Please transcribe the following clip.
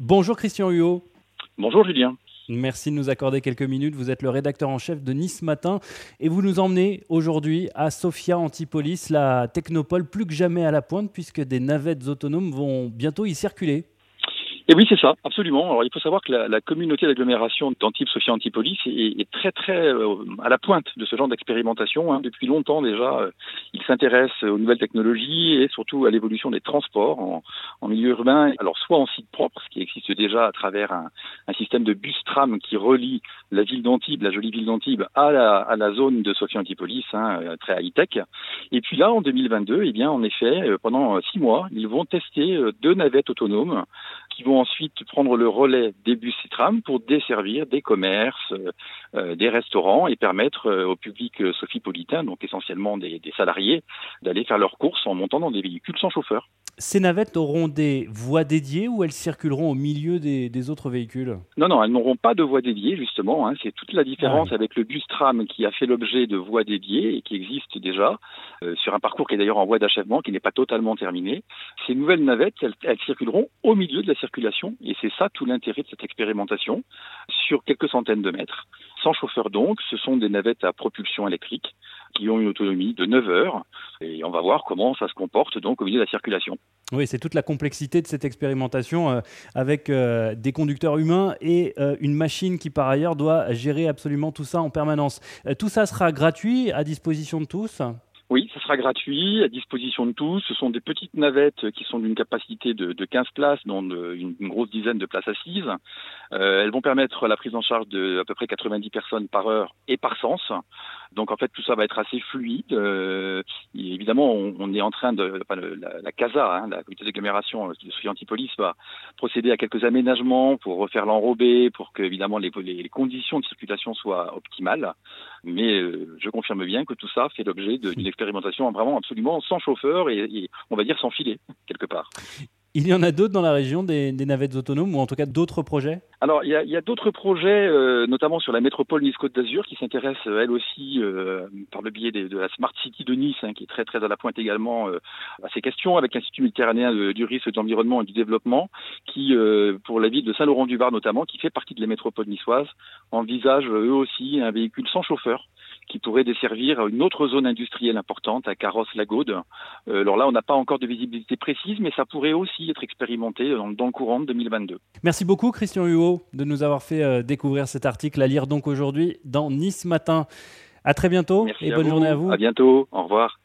Bonjour Christian Huot. Bonjour Julien. Merci de nous accorder quelques minutes. Vous êtes le rédacteur en chef de Nice Matin et vous nous emmenez aujourd'hui à Sofia Antipolis, la technopole plus que jamais à la pointe puisque des navettes autonomes vont bientôt y circuler. Et oui, c'est ça, absolument. Alors, il faut savoir que la, la communauté d'agglomération d'Antibes Sophia Antipolis est, est, très très euh, à la pointe de ce genre d'expérimentation. Hein. Depuis longtemps déjà, euh, ils s'intéressent aux nouvelles technologies et surtout à l'évolution des transports en, en, milieu urbain. Alors, soit en site propre, ce qui existe déjà à travers un, un système de bus-tram qui relie la ville d'Antibes, la jolie ville d'Antibes, à la, à la zone de Sophia Antipolis, hein, euh, très high-tech. Et puis là, en 2022, eh bien, en effet, pendant six mois, ils vont tester deux navettes autonomes qui vont ensuite prendre le relais des bus et trams pour desservir des commerces, euh, euh, des restaurants et permettre euh, au public sophipolitain, donc essentiellement des, des salariés, d'aller faire leurs courses en montant dans des véhicules sans chauffeur. Ces navettes auront des voies dédiées ou elles circuleront au milieu des, des autres véhicules? Non, non, elles n'auront pas de voies dédiées, justement. Hein. C'est toute la différence ah avec le bus tram qui a fait l'objet de voies dédiées et qui existe déjà euh, sur un parcours qui est d'ailleurs en voie d'achèvement, qui n'est pas totalement terminé. Ces nouvelles navettes, elles, elles circuleront au milieu de la et c'est ça tout l'intérêt de cette expérimentation sur quelques centaines de mètres. Sans chauffeur donc, ce sont des navettes à propulsion électrique qui ont une autonomie de 9 heures et on va voir comment ça se comporte donc au milieu de la circulation. Oui, c'est toute la complexité de cette expérimentation euh, avec euh, des conducteurs humains et euh, une machine qui par ailleurs doit gérer absolument tout ça en permanence. Tout ça sera gratuit, à disposition de tous? Oui, ce sera gratuit, à disposition de tous. Ce sont des petites navettes qui sont d'une capacité de, de 15 places, dont une, grosse dizaine de places assises. Euh, elles vont permettre la prise en charge de à peu près 90 personnes par heure et par sens. Donc en fait, tout ça va être assez fluide. Euh, évidemment, on, est en train de... Enfin, la, la, CASA, hein, la comité d'agglomération de Sophie Antipolis, va procéder à quelques aménagements pour refaire l'enrobé, pour que évidemment les, les, conditions de circulation soient optimales. Mais euh, je confirme bien que tout ça fait l'objet d'une expérimentation vraiment absolument sans chauffeur et, et, on va dire sans filet, quelque part. Il y en a d'autres dans la région, des, navettes autonomes ou en tout cas d'autres projets? Alors, il y a, d'autres projets, euh, notamment sur la métropole Nice-Côte d'Azur, qui s'intéresse, elle aussi, euh, par le biais de, la Smart City de Nice, hein, qui est très très à la pointe également euh, à ces questions, avec l'Institut méditerranéen du risque de l'environnement et du développement, qui, euh, pour la ville de Saint-Laurent-du-Var notamment, qui fait partie de la métropole niçoise, envisage eux aussi un véhicule sans chauffeur qui pourrait desservir une autre zone industrielle importante à Carrosse-Lagaude. Euh, alors là, on n'a pas encore de visibilité précise, mais ça pourrait aussi être expérimenté dans, dans le courant de 2022. Merci beaucoup, Christian Huot, de nous avoir fait euh, découvrir cet article à lire donc aujourd'hui dans Nice Matin. À très bientôt Merci et bonne vous. journée à vous. À bientôt. Au revoir.